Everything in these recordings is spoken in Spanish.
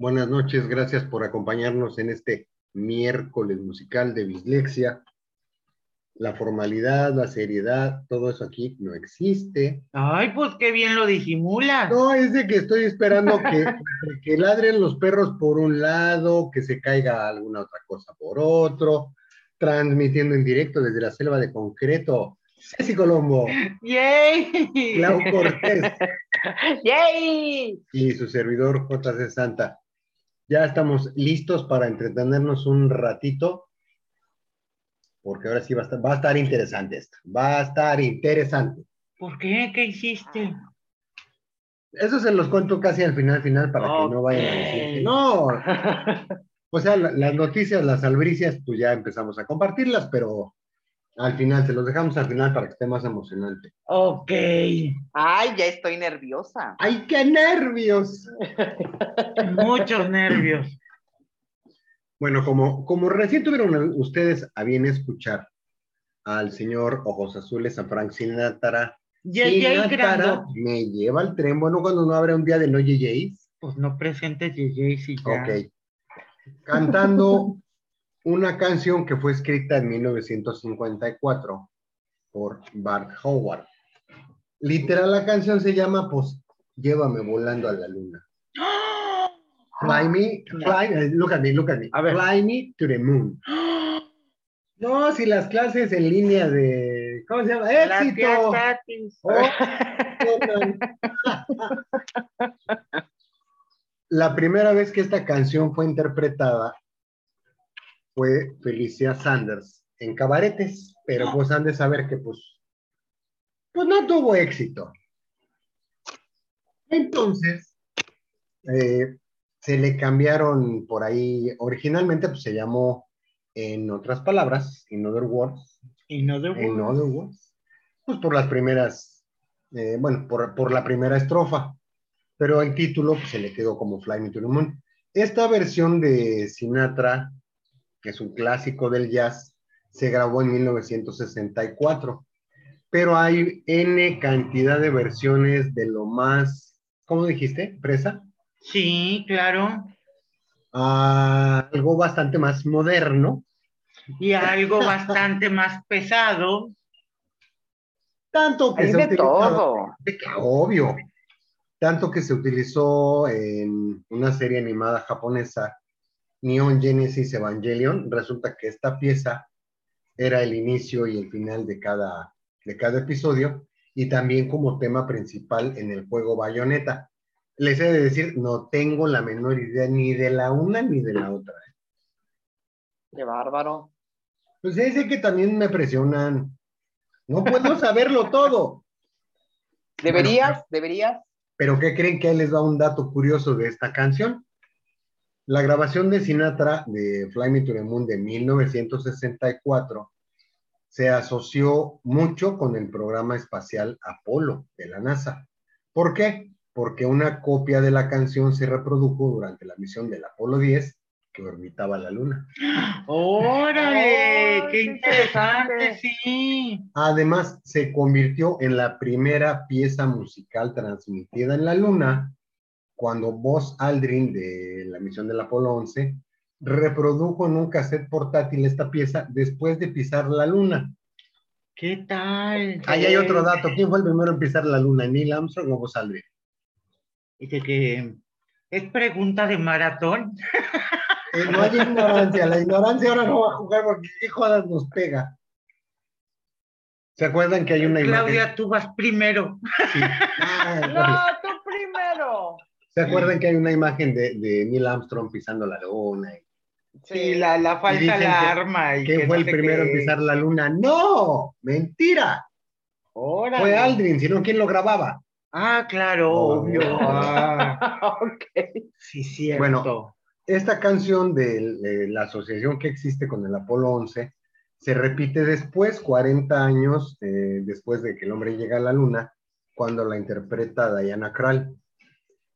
Buenas noches, gracias por acompañarnos en este miércoles musical de Bislexia. La formalidad, la seriedad, todo eso aquí no existe. Ay, pues qué bien lo disimulas. No, es de que estoy esperando que, que ladren los perros por un lado, que se caiga alguna otra cosa por otro, transmitiendo en directo desde la selva de concreto. Ceci Colombo, ¡Yay! Clau Cortés ¡Yay! y su servidor JC Santa. Ya estamos listos para entretenernos un ratito, porque ahora sí va a estar, va a estar interesante esto. Va a estar interesante. ¿Por qué? ¿Qué hiciste? Eso se los cuento casi al final, final, para que no vayan a decir no. O sea, la- las noticias, las albricias, pues ya empezamos a compartirlas, pero al final, se los dejamos al final para que esté más emocionante. ok. Ay, ya estoy nerviosa. ¡Ay, qué nervios! Muchos nervios. Bueno, como, como recién tuvieron ustedes a bien escuchar al señor Ojos Azules, a Frank Sinatra, Sinatra me lleva al tren, bueno, cuando no habrá un día de no yeyeis, Pues no presentes Yay, sí ya. ok, cantando una canción que fue escrita en 1954 por Bart Howard. Literal, la canción se llama, pues, Llévame volando a la luna. Fly me, fly, eh, look at me, look at me. A ver. Fly me to the moon. No, si las clases en línea de, ¿cómo se llama? La ¡Éxito! Oh, La primera vez que esta canción fue interpretada fue Felicia Sanders en cabaretes, pero pues han de saber que pues, pues no tuvo éxito. Entonces, eh, se le cambiaron por ahí, originalmente pues se llamó en otras palabras, in other words, Y no de en other words, pues por las primeras eh, bueno, por, por, la primera estrofa, pero el título pues, se le quedó como Fly Me to the Moon. Esta versión de Sinatra, que es un clásico del jazz, se grabó en 1964, pero hay N cantidad de versiones de lo más, ¿cómo dijiste? ¿Presa? Sí, claro. Ah, algo bastante más moderno. Y algo bastante más pesado. Tanto que Hay se de utilizó, todo. obvio, tanto que se utilizó en una serie animada japonesa, Neon Genesis Evangelion. Resulta que esta pieza era el inicio y el final de cada, de cada episodio y también como tema principal en el juego Bayonetta. Les he de decir, no tengo la menor idea ni de la una ni de la otra. Qué bárbaro. Pues es que también me presionan. No puedo saberlo todo. Deberías, Bueno, deberías. Pero ¿qué creen que ahí les va un dato curioso de esta canción? La grabación de Sinatra de Fly Me to the Moon de 1964 se asoció mucho con el programa espacial Apolo de la NASA. ¿Por qué? Porque una copia de la canción se reprodujo durante la misión del Apolo 10 que orbitaba la Luna. ¡Órale! ¡Qué interesante. Sí. Además, se convirtió en la primera pieza musical transmitida en la Luna cuando Buzz Aldrin de la misión del Apolo 11 reprodujo en un cassette portátil esta pieza después de pisar la Luna. ¿Qué tal? Ahí hay otro dato. ¿Quién fue el primero en pisar la Luna? ¿Neil Armstrong o Buzz Aldrin? Dice que es pregunta de maratón. Eh, no hay ignorancia. La ignorancia ahora no va a jugar porque qué jodas nos pega. ¿Se acuerdan que hay una Claudia, imagen? tú vas primero. Sí. Ah, No. ¿Se acuerdan que hay una imagen de, de Neil Armstrong pisando la luna? Sí, la, la dicen que- alarma. y ¿Quién que fue no el primero en pisar la luna? ¡No! ¡Mentira! Órale. Fue Aldrin, sino ¿quién lo grababa? Ah, claro, Oh. obvio. Ah, ok. sí, cierto. Bueno. Esta canción de, de la asociación que existe con el Apolo 11 se repite después, 40 años eh, después de que el hombre llega a la luna, cuando la interpreta Diana Krall.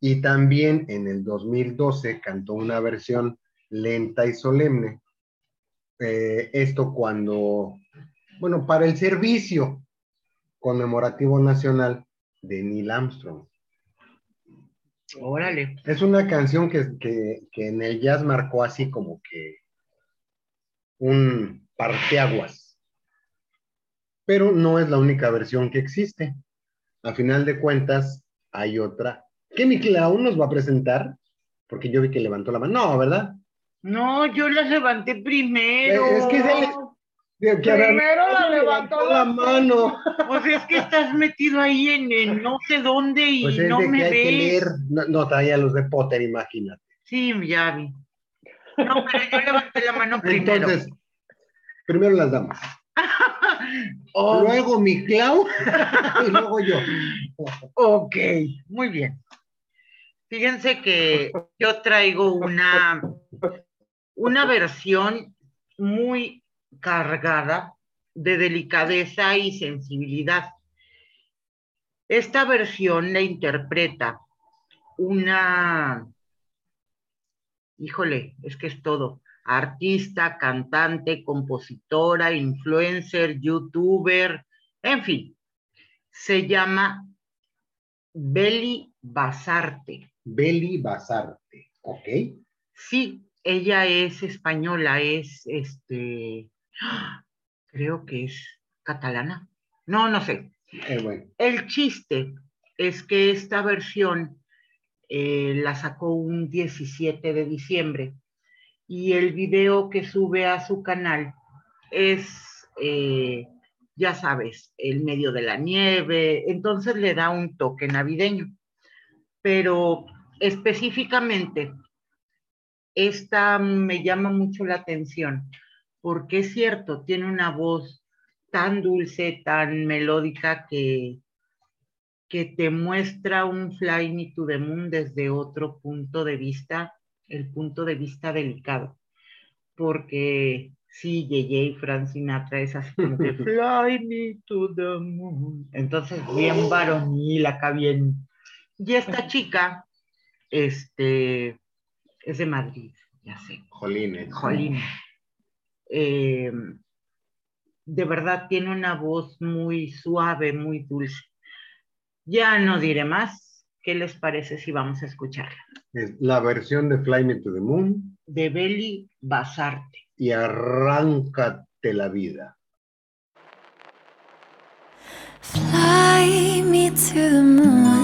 Y también en el 2012 cantó una versión lenta y solemne. Eh, esto cuando, bueno, para el servicio conmemorativo nacional de Neil Armstrong. Órale. Es una canción que, que, que en el jazz marcó así como que un parteaguas. Pero no es la única versión que existe. A final de cuentas, hay otra. ¿Qué mi Clau nos va a presentar? Porque yo vi que levantó la mano. No, ¿verdad? No, yo la levanté primero. Es que es el- Que- que ahora- Primero la levantó la mano. Pues es que estás metido ahí en, en no sé dónde y Pues es no de me que hay ves. que leer. No, no, traía los de Potter, imagínate. Sí, ya vi. No, pero yo levanté la mano primero. Entonces, primero las damas. Oh, Luego mi Clau y luego yo. ok, muy bien. Fíjense que yo traigo una, una versión muy cargada de delicadeza y sensibilidad. Esta versión la interpreta una, híjole, es que es todo, artista, cantante, compositora, influencer, youtuber, en fin, se llama Beli Basarte. Beli Basarte. ¿Ok? Sí, ella es española, es este, creo que es catalana. No, no sé. Eh, bueno. El chiste es que esta versión eh, la sacó un 17 de diciembre y el video que sube a su canal es, eh, ya sabes, el medio de la nieve, entonces le da un toque navideño. Pero específicamente, esta me llama mucho la atención porque es cierto, tiene una voz tan dulce, tan melódica que, que te muestra un Fly Me to the Moon desde otro punto de vista, el punto de vista delicado. Porque Sí, Yeye y Frank Sinatra es así como que Fly me to the moon. Entonces, bien varonil, acá bien. Y esta chica, este, es de Madrid, ya sé. Jolines. Jolín. Eh, de verdad tiene una voz muy suave, muy dulce. Ya no diré más. ¿Qué les parece si vamos a escucharla? Es la versión de Fly Me to the Moon De Beli Basarte. y Arráncate la vida. Fly me to the moon,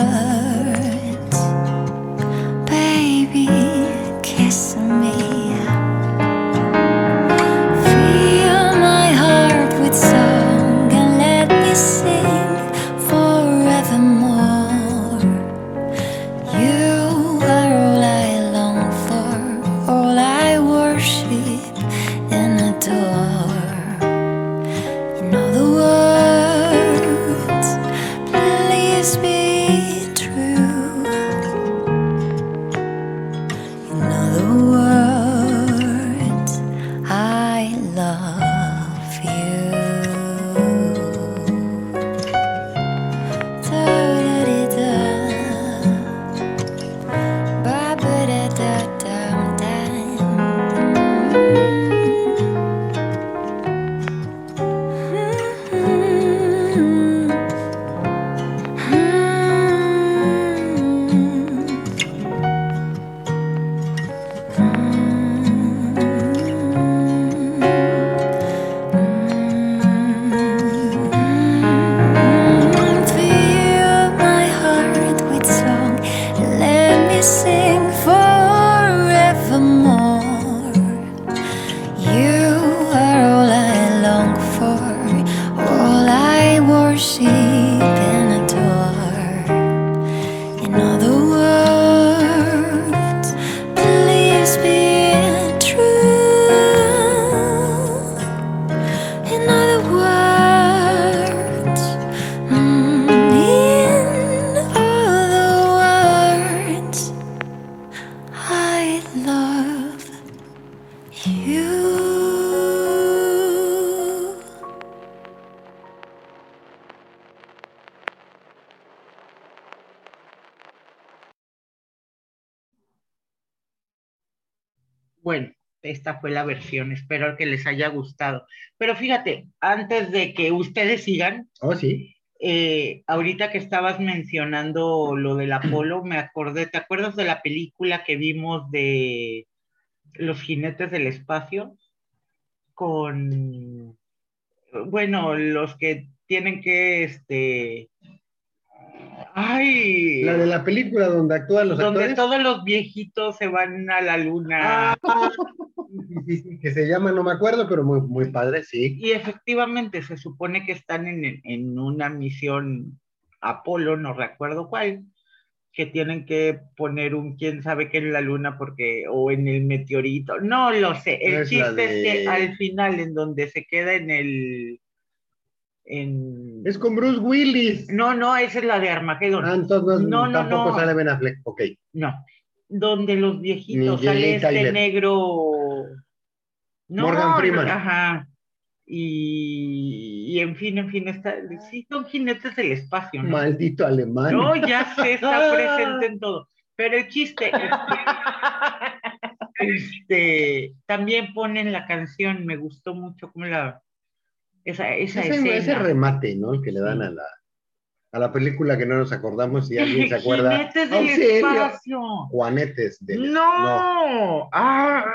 Bueno, esta fue la versión. Espero que les haya gustado. Pero fíjate, antes de que ustedes sigan, Oh, sí. eh, ahorita que estabas mencionando lo del Apolo, me acordé, ¿te acuerdas de la película que vimos de Los jinetes del espacio? Con, bueno, los que tienen que, este, ay, La de la película donde actúan los donde actores. todos los viejitos se van a la luna. Sí, sí, que se llama, no me acuerdo, pero muy, muy padre, sí. Y efectivamente se supone que están en, en una misión Apolo, no recuerdo cuál, que tienen que poner un quién sabe qué en la luna porque, o en el meteorito, no lo sé. El Es chiste es que al final, en donde se queda en el. En... Es con Bruce Willis. No, no, esa es la de Armagedón. Ah, entonces No, no, tampoco no. sale Ben Affleck. Ok. No, donde los viejitos Ni sale este Tyler. negro. No, Morgan Freeman. Ajá. Y, y en fin, en fin, está, sí son jinetes del espacio, ¿no? Maldito alemán. No, ya se está presente en todo. Pero el chiste es que este, también ponen la canción, me gustó mucho como la esa, esa ese, escena. ese remate, ¿no? El que le dan Sí. a la, a la película que no nos acordamos y alguien se acuerda. Jinetes del ¡Auxilio! espacio. Juanetes del No. Ah,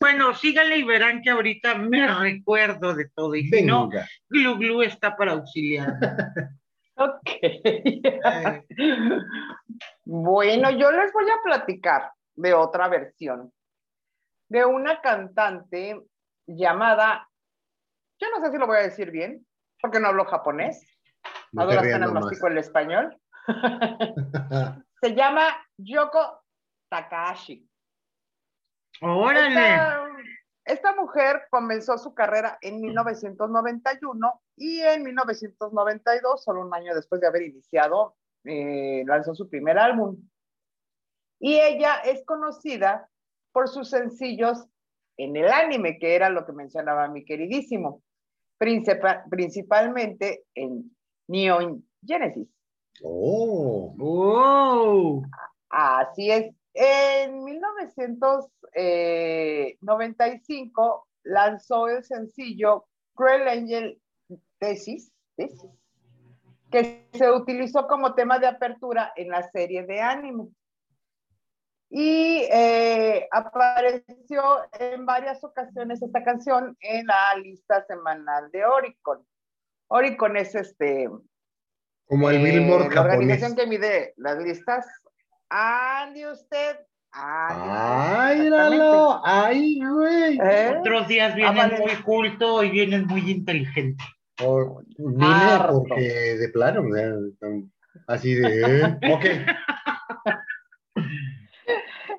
bueno, síganle y verán que ahorita me recuerdo de todo. Y si no, Glu está para auxiliar. Ok. Bueno, yo les voy a platicar de otra versión, de una cantante llamada, yo no sé si lo voy a decir bien, porque no hablo japonés, No a te duras rías penas nomás. mastico el español. Se llama Yoko Takahashi. Órale. Esta, esta mujer comenzó su carrera en 1991 y en 1992, solo un año después de haber iniciado, eh, lanzó su primer álbum. Y ella es conocida por sus sencillos en el anime, que era lo que mencionaba mi queridísimo, Principal- principalmente en Neon Genesis. Oh, ¡Wow! Así es. En 1995 lanzó el sencillo Cruel Angel Thesis, Thesis, que se utilizó como tema de apertura en la serie de anime. Y eh, apareció en varias ocasiones esta canción en la lista semanal de Oricon. Oricon es este, como el eh, Billboard la organización japonés. que mide las listas. Ande usted. ¡Ay, ande usted, míralo! ¡Ay, güey! ¿Eh? Otros días vienen vale. muy culto y vienen muy inteligente. Por- vine porque de plano, o sea, así de, ok.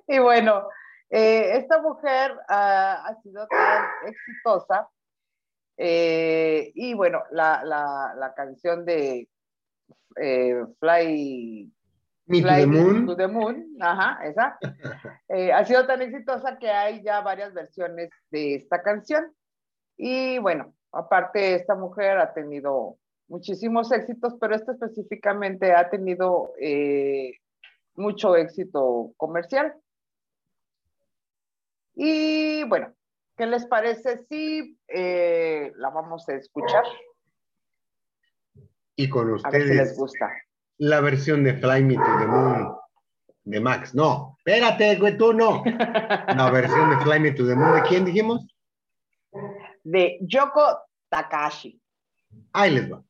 Y bueno, eh, esta mujer ah, ha sido tan exitosa. eh, y bueno, la, la- la canción de eh, Fly Me to Fly the Moon. to the Moon, ajá, esa, ha sido tan exitosa que hay ya varias versiones de esta canción. Y bueno, aparte esta mujer ha tenido muchísimos éxitos, pero esta específicamente ha tenido mucho éxito comercial. Y bueno, ¿qué les parece si eh, la vamos a escuchar? Y con A ver si les ustedes, gusta. la versión de Fly Me to the Moon de Max. No, espérate, güey, tú no. La versión de Fly Me to the Moon, ¿de quién dijimos? De Yoko Takashi. Ahí les va.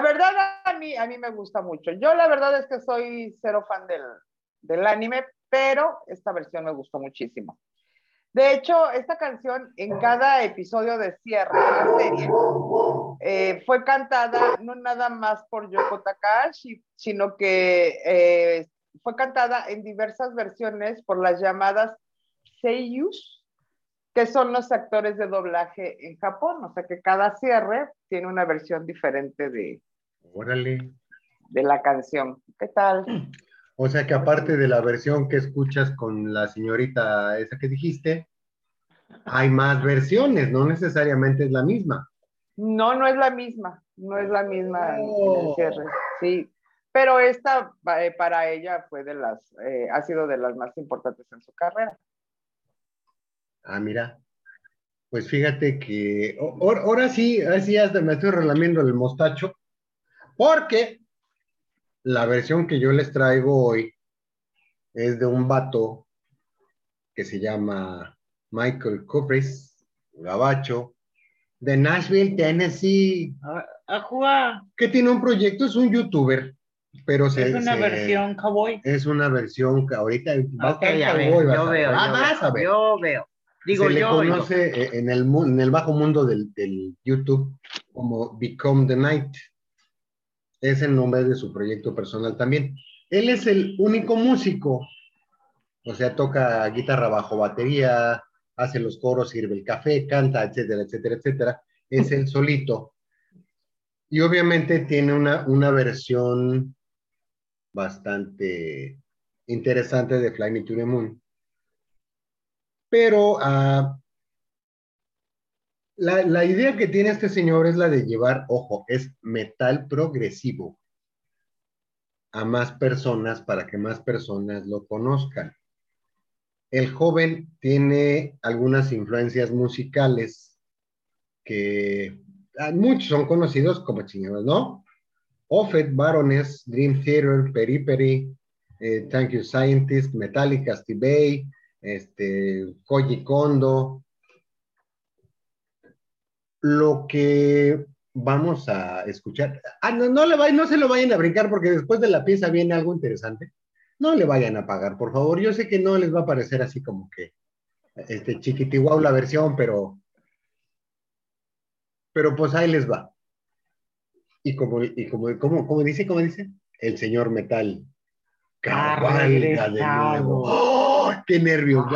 Verdad a mí, a mí me gusta mucho. Yo la verdad es que soy cero fan del, del anime, pero esta versión me gustó muchísimo. De hecho, esta canción en cada episodio de cierre de la serie eh, fue cantada no nada más por Yoko Takahashi, sino que eh, fue cantada en diversas versiones por las llamadas seiyus, que son los actores de doblaje en Japón. O sea que cada cierre tiene una versión diferente de, Órale. de la canción. ¿Qué tal? O sea que aparte de la versión que escuchas con la señorita esa que dijiste, hay más versiones, no necesariamente es la misma. No, no es la misma, no es la misma en- en el Oh. cierre, sí. Pero esta eh, para ella fue de las, eh, ha sido de las más importantes en su carrera. Ah, mira. Pues fíjate que o- ahora ahora sí, ahora sí hasta me estoy relamiendo el mostacho, porque la versión que yo les traigo hoy es de un vato que se llama Michael Cupris, gabacho, de Nashville, Tennessee, Ajua, que tiene un proyecto, es un youtuber, pero se, es una se- versión cowboy. es una versión que ahorita va a estar cowboy, vas yo veo, ah, yo veo, yo veo. Digo se le yo, conoce eh, en el, mu- en el bajo mundo del, del YouTube como Become the Night. Es el nombre de su proyecto personal también. Él es el único músico, o sea, toca guitarra bajo batería, hace los coros, sirve el café, canta, etcétera, etcétera, etcétera. Es el solito. Y obviamente tiene una, una versión bastante interesante de Fly Me to the Moon. Pero ah, la, la idea que tiene este señor es la de llevar, ojo, es metal progresivo a más personas para que más personas lo conozcan. El joven tiene algunas influencias musicales que ah, muchos son conocidos como chingados, ¿no? Offet, Baroness, Dream Theater, Peri Peri, eh, Thank You Scientist, Metallica, Steve este, Koji Kondo. Lo que vamos a escuchar, ah, no, no, le vayan, no se lo vayan a brincar porque después de la pieza viene algo interesante. No le vayan a pagar, por favor. Yo sé que no les va a parecer así como que este chiquitihuau la versión, pero pero pues ahí les va. Y como, y como, como, como dice, como dice, el señor Metal cabalga de nuevo. ¡Oh! ¡Qué nervios!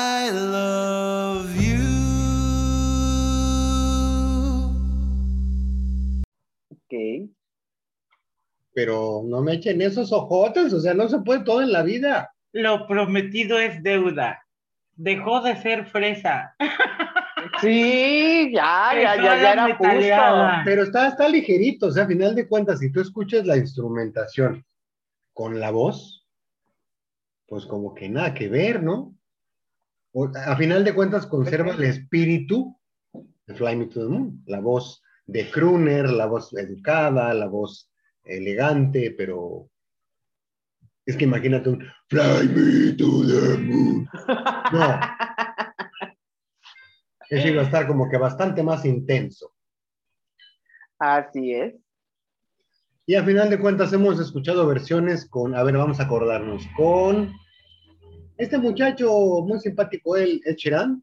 I Pero no me echen esos ojotes, o sea, no se puede todo en la vida. Lo prometido es deuda. Dejó de ser fresa. Sí, ya, ya, ya, ya, era justo. Pero está, está ligerito, o sea, a final de cuentas, si tú escuchas la instrumentación con la voz, pues como que nada que ver, ¿no? O- a final de cuentas conserva el espíritu de Fly Me to the Moon, la voz de crooner, la voz educada, la voz elegante, pero es que imagínate un Fly Me to the Moon. No. Eso iba a estar como que bastante más intenso. Así es. Y a final de cuentas hemos escuchado versiones con, a ver, vamos a acordarnos, con este muchacho muy simpático, él, Ed Sheeran,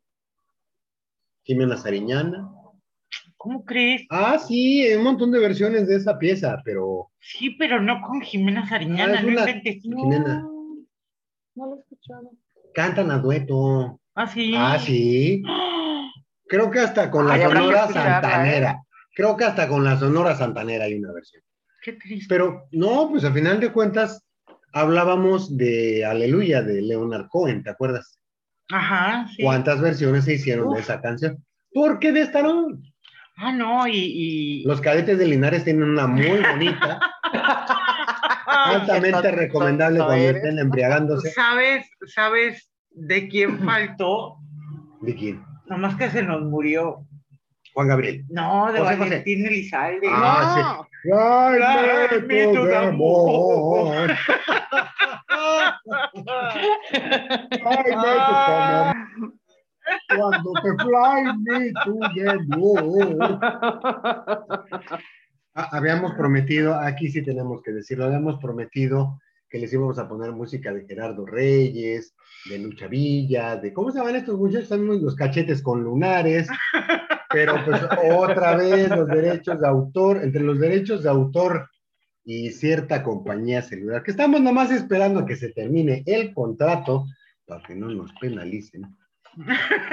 Jimena Sariñana. ¿Cómo crees? Ah, sí, hay un montón de versiones de esa pieza, pero Sí, pero no con Jimena Sariñana, Ah, es no una- inventes. Jimena, No lo he escuchado. cantan a dueto. Ah, sí. Ah, sí. Creo que hasta con la Ay, Sonora escucharla, Santanera. Creo que hasta con la Sonora Santanera hay una versión. Qué triste. Pero no, pues a final de cuentas hablábamos de Aleluya de Leonard Cohen, ¿te acuerdas? Ajá, sí. ¿Cuántas versiones se hicieron de esa canción? Porque de esta no. Ah, no, y. y... Los cadetes de Linares tienen una muy bonita, altamente recomendable cuando estén embriagándose. ¿Sabes, ¿Sabes de quién faltó? ¿De quién? Nomás que se nos murió. Juan Gabriel. No, de José José. Valentín Elizalde. Ah, no. De de amor. Método de amor. Cuando te fly me to the moon. Ah, Habíamos prometido, aquí sí tenemos que decirlo, habíamos prometido que les íbamos a poner música de Gerardo Reyes, de Lucha Villa, de ¿cómo se llaman estos muchachos? Están los cachetes con lunares, pero pues otra vez los derechos de autor, entre los derechos de autor y cierta compañía celular, que estamos nomás esperando que se termine el contrato para que no nos penalicen.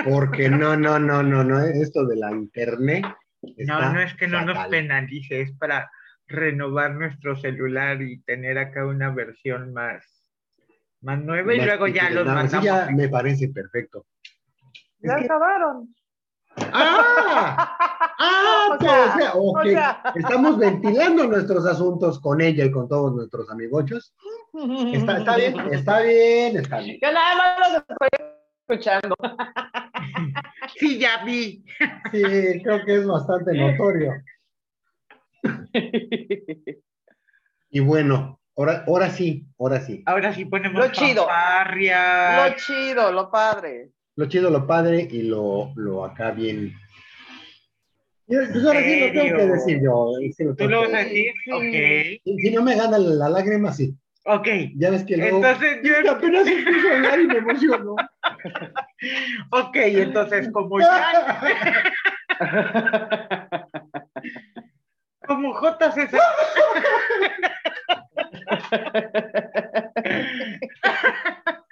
Porque no, no, no, no, no, esto de la internet. No, está no es que no nos penalice, es para renovar nuestro celular y tener acá una versión más, más nueva y Más luego ya los nada, sí, mandamos. ya me parece perfecto. Ya Es que- acabaron. ¡Ah! ¡Ah! O sea, o sea, ok. o sea. Estamos ventilando nuestros asuntos con ella y con todos nuestros amigochos. Está, está bien, está bien, está bien. Yo nada más los estoy escuchando. Sí, ya vi. Sí, creo que es bastante notorio. Y bueno, ahora, ahora sí, ahora sí. Ahora sí ponemos Lo chido. Lo chido, lo padre. Lo chido, lo padre y lo, lo acá bien. Yo, pues ahora sí lo tengo que decir yo. sí lo ¿Tú lo vas a decir. decir? Si si no me gana la, la lágrima, sí. Ok. Ok. Ya ves que luego. Entonces yo apenas empiezo a hablar y me emociono. Ok, entonces como ya, como JC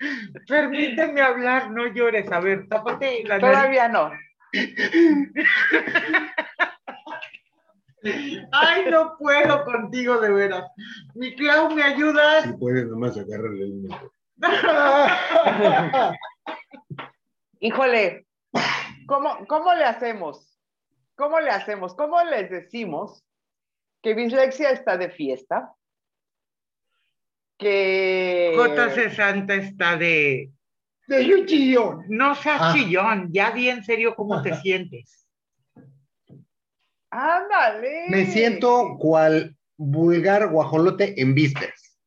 Permíteme hablar, no llores. A ver, tápate la nariz. Todavía no. Ay, no puedo contigo de veras. Mi Clau, ¿me ayudas? Si puedes nomás agarrarle el número. Híjole, ¿cómo, ¿cómo le hacemos? ¿Cómo le hacemos? ¿Cómo les decimos que Bislexia está de fiesta? Que... JC Santa está de. De Yuchillo. No seas Ah. chillón, ya di en serio cómo te sientes. Ándale. Me siento cual vulgar guajolote en vísperas.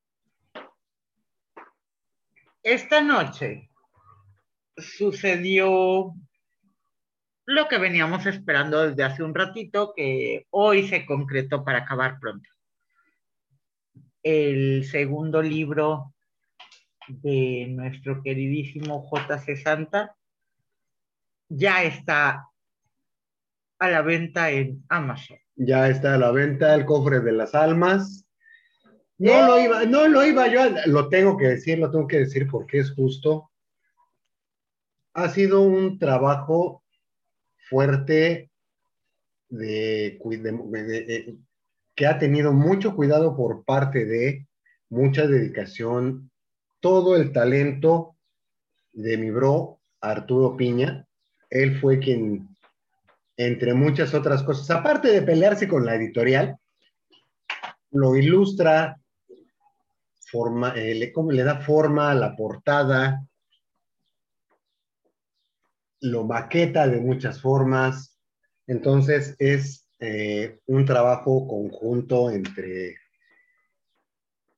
Esta noche sucedió lo que veníamos esperando desde hace un ratito, que hoy se concretó para acabar pronto. El segundo libro de nuestro queridísimo JC Santa ya está a la venta en Amazon. Ya está a la venta el cofre de las almas. No lo iba, no lo iba yo, a- lo tengo que decir, lo tengo que decir porque es justo. Ha sido un trabajo fuerte de- de- de- que ha tenido mucho cuidado por parte de mucha dedicación, todo el talento de mi bro Arturo Piña. Él fue quien, entre muchas otras cosas, aparte de pelearse con la editorial, lo ilustra, forma, eh, le, como le da forma a la portada, lo maqueta de muchas formas. Entonces es eh, un trabajo conjunto entre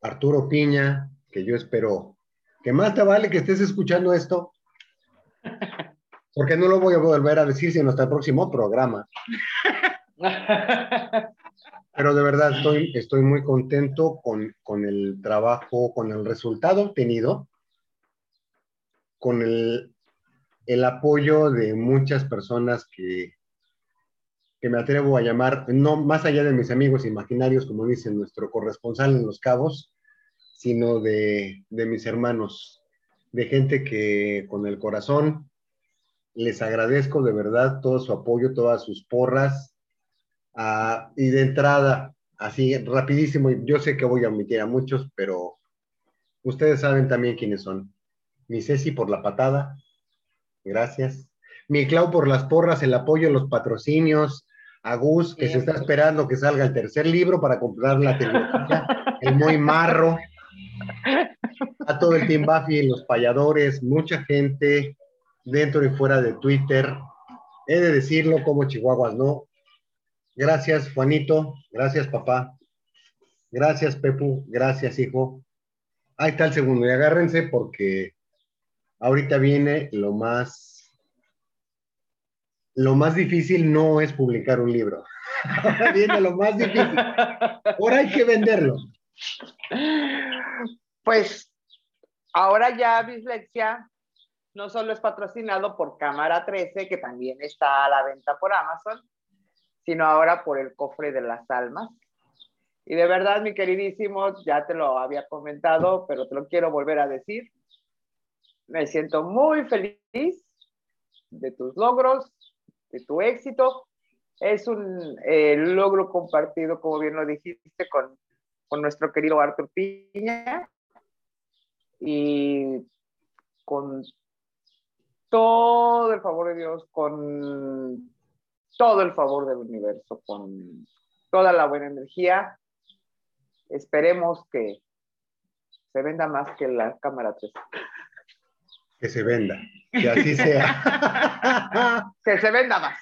Arturo Piña, que yo espero que más te vale que estés escuchando esto, porque no lo voy a volver a decir sino hasta el próximo programa. Pero de verdad estoy, estoy muy contento con, con el trabajo, con el resultado obtenido, con el, el apoyo de muchas personas que, me atrevo a llamar, no más allá de mis amigos imaginarios, como dice nuestro corresponsal en Los Cabos, sino de, de mis hermanos, de gente que con el corazón les agradezco de verdad todo su apoyo, todas sus porras. ah, y de entrada, así rapidísimo, yo sé que voy a omitir a muchos, pero ustedes saben también quiénes son. Mi Ceci por la patada, gracias. Mi Clau por las porras, el apoyo, los patrocinios. A Gus, que se está esperando que salga el tercer libro para comprar la tecnología. el muy marro. A todo el Team Buffy, los payadores, mucha gente dentro y fuera de Twitter. He de decirlo como Chihuahuas, ¿no? Gracias, Juanito. Gracias, papá. Gracias, Pepu. Gracias, hijo. Ahí está el segundo. Y agárrense porque ahorita viene lo más. Lo más difícil no es publicar un libro. Ahora viene lo más difícil. Ahora hay que venderlo. Pues ahora ya Bislexia no solo es patrocinado por Cámara 13, que también está a la venta por Amazon, sino ahora por el cofre de las almas. Y de verdad, mi queridísimo, ya te lo había comentado, pero te lo quiero volver a decir. Me siento muy feliz de tus logros, de tu éxito. Es un eh, logro compartido, como bien lo dijiste, con, con nuestro querido Arthur Piña y con todo el favor de Dios, con todo el favor del universo, con toda la buena energía. Esperemos que se venda más que la cámara 3. Que se venda. Que así sea. Que se venda más.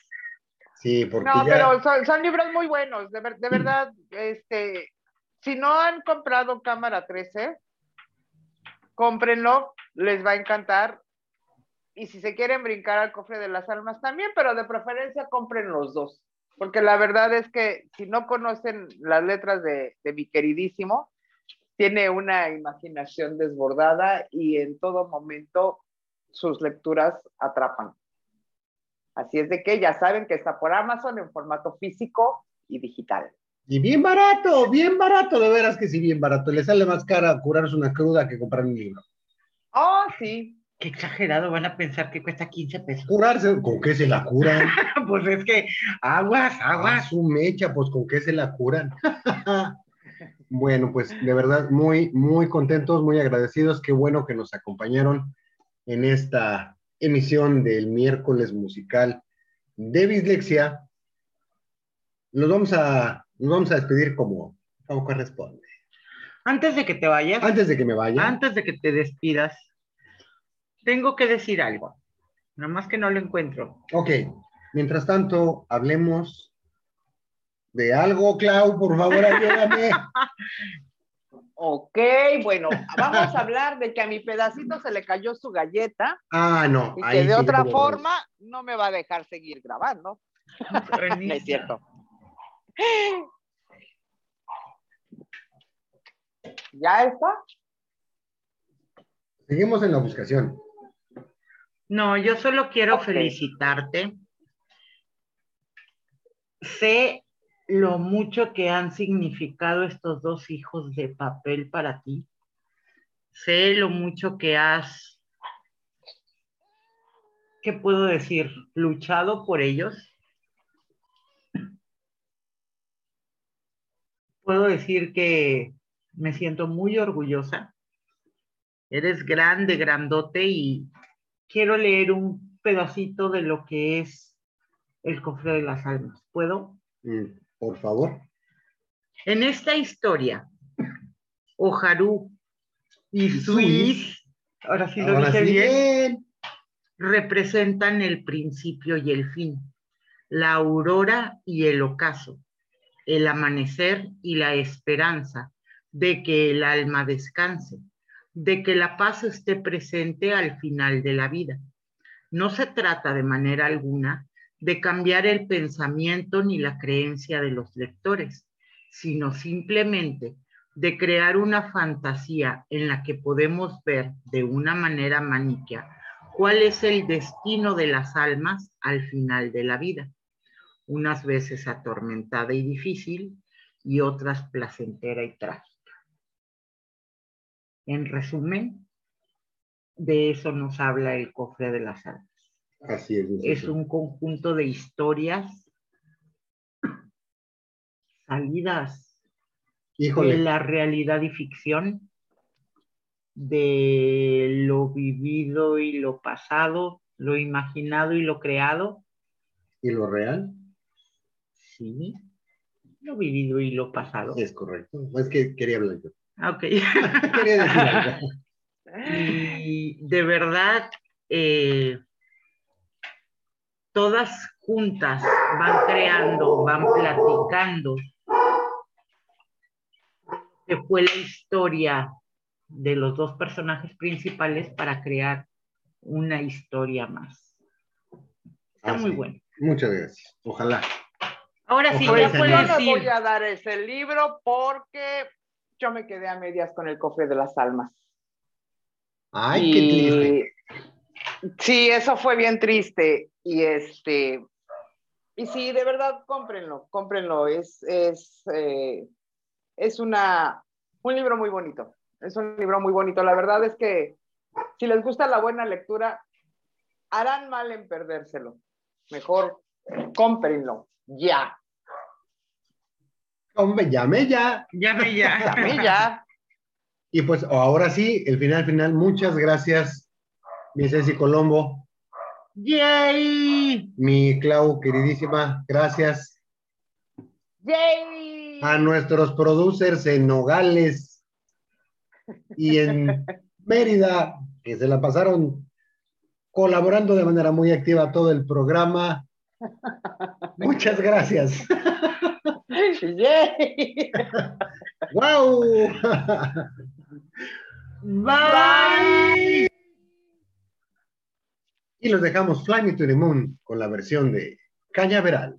Sí, porque No, ya. pero son, son libros muy buenos, de, ver- de verdad, este, si no han comprado Cámara 13, cómprenlo, les va a encantar. Y si se quieren brincar al cofre de las almas también, pero de preferencia compren los dos. Porque la verdad es que si no conocen las letras de, de mi queridísimo, tiene una imaginación desbordada y en todo momento sus lecturas atrapan. Así es de que ya saben que está por Amazon en formato físico y digital. Y bien barato, bien barato, de veras que sí, bien barato. Le sale más cara curarse una cruda que comprar un libro. Oh, sí. Qué exagerado, van a pensar que cuesta 15 pesos. Curarse, ¿con qué se la curan? Pues es que aguas, aguas. su mecha, pues con qué se la curan. bueno, pues de verdad, muy, muy contentos, muy agradecidos. Qué bueno que nos acompañaron en esta emisión del miércoles musical de Bislexia. Nos vamos a, nos vamos a despedir como, como corresponde. Antes de que te vayas, Antes de que me vaya, antes de que te despidas, tengo que decir algo. Nada más que no lo encuentro. ok, mientras tanto, hablemos de algo, Clau, por favor, ayúdame. Ok, bueno, vamos a hablar de que a mi pedacito se le cayó su galleta Ah, no. y ahí que de sí, otra forma no me va a dejar seguir grabando. No es cierto. ¿Ya está? Seguimos en la buscación. No, yo solo quiero Ok. felicitarte. Sé lo mucho que han significado estos dos hijos de papel para ti. Sé lo mucho que has, ¿qué puedo decir? Luchado por ellos. puedo decir que me siento muy orgullosa. Eres grande, grandote y quiero leer un pedacito de lo que es el cofre de las almas. ¿Puedo? Mm, Por favor. En esta historia, Oharu y Suis, ahora sí lo Ahora dije sí, bien. representan el principio y el fin, la aurora y el ocaso, el amanecer y la esperanza de que el alma descanse, de que la paz esté presente al final de la vida. No se trata de manera alguna de cambiar el pensamiento ni la creencia de los lectores, sino simplemente de crear una fantasía en la que podemos ver de una manera maniquea cuál es el destino de las almas al final de la vida, unas veces atormentada y difícil y otras placentera y trágica. En resumen, de eso nos habla el cofre de las almas. Así es. Es un conjunto de historias salidas de la realidad y ficción, de lo vivido y lo pasado, lo imaginado y lo creado. ¿y lo real? Sí, lo vivido y lo pasado. Es correcto. Es que quería hablar yo. Ah, Ok. Quería decir algo. y de verdad, eh, todas juntas van creando, van platicando que fue la historia de los dos personajes principales para crear una historia más. Está Ah, muy sí. bueno. Muchas gracias. Ojalá. Ahora sí, Ojalá ya puedo Yo anime. le decir. voy a dar ese libro porque yo me quedé a medias con el cofre de las almas. Ay, qué triste. Sí, eso fue bien triste. Y este, y sí, de verdad, cómprenlo, cómprenlo. Es, es, eh, es una, un libro muy bonito. Es un libro muy bonito. La verdad es que si les gusta la buena lectura, harán mal en perdérselo. Mejor cómprenlo, ya. Hombre, llame ya. Llame ya. Mí ya. Y pues ahora sí, el final final. Muchas gracias, mi Ceci Colombo, ¡Yay! mi Clau queridísima. Gracias ¡Yay! a nuestros producers en Nogales y en Mérida, que se la pasaron colaborando de manera muy activa todo el programa. Muchas gracias. ¡Yay! ¡Wow! Bye. Y los dejamos Fly Me to the Moon con la versión de Cañaveral.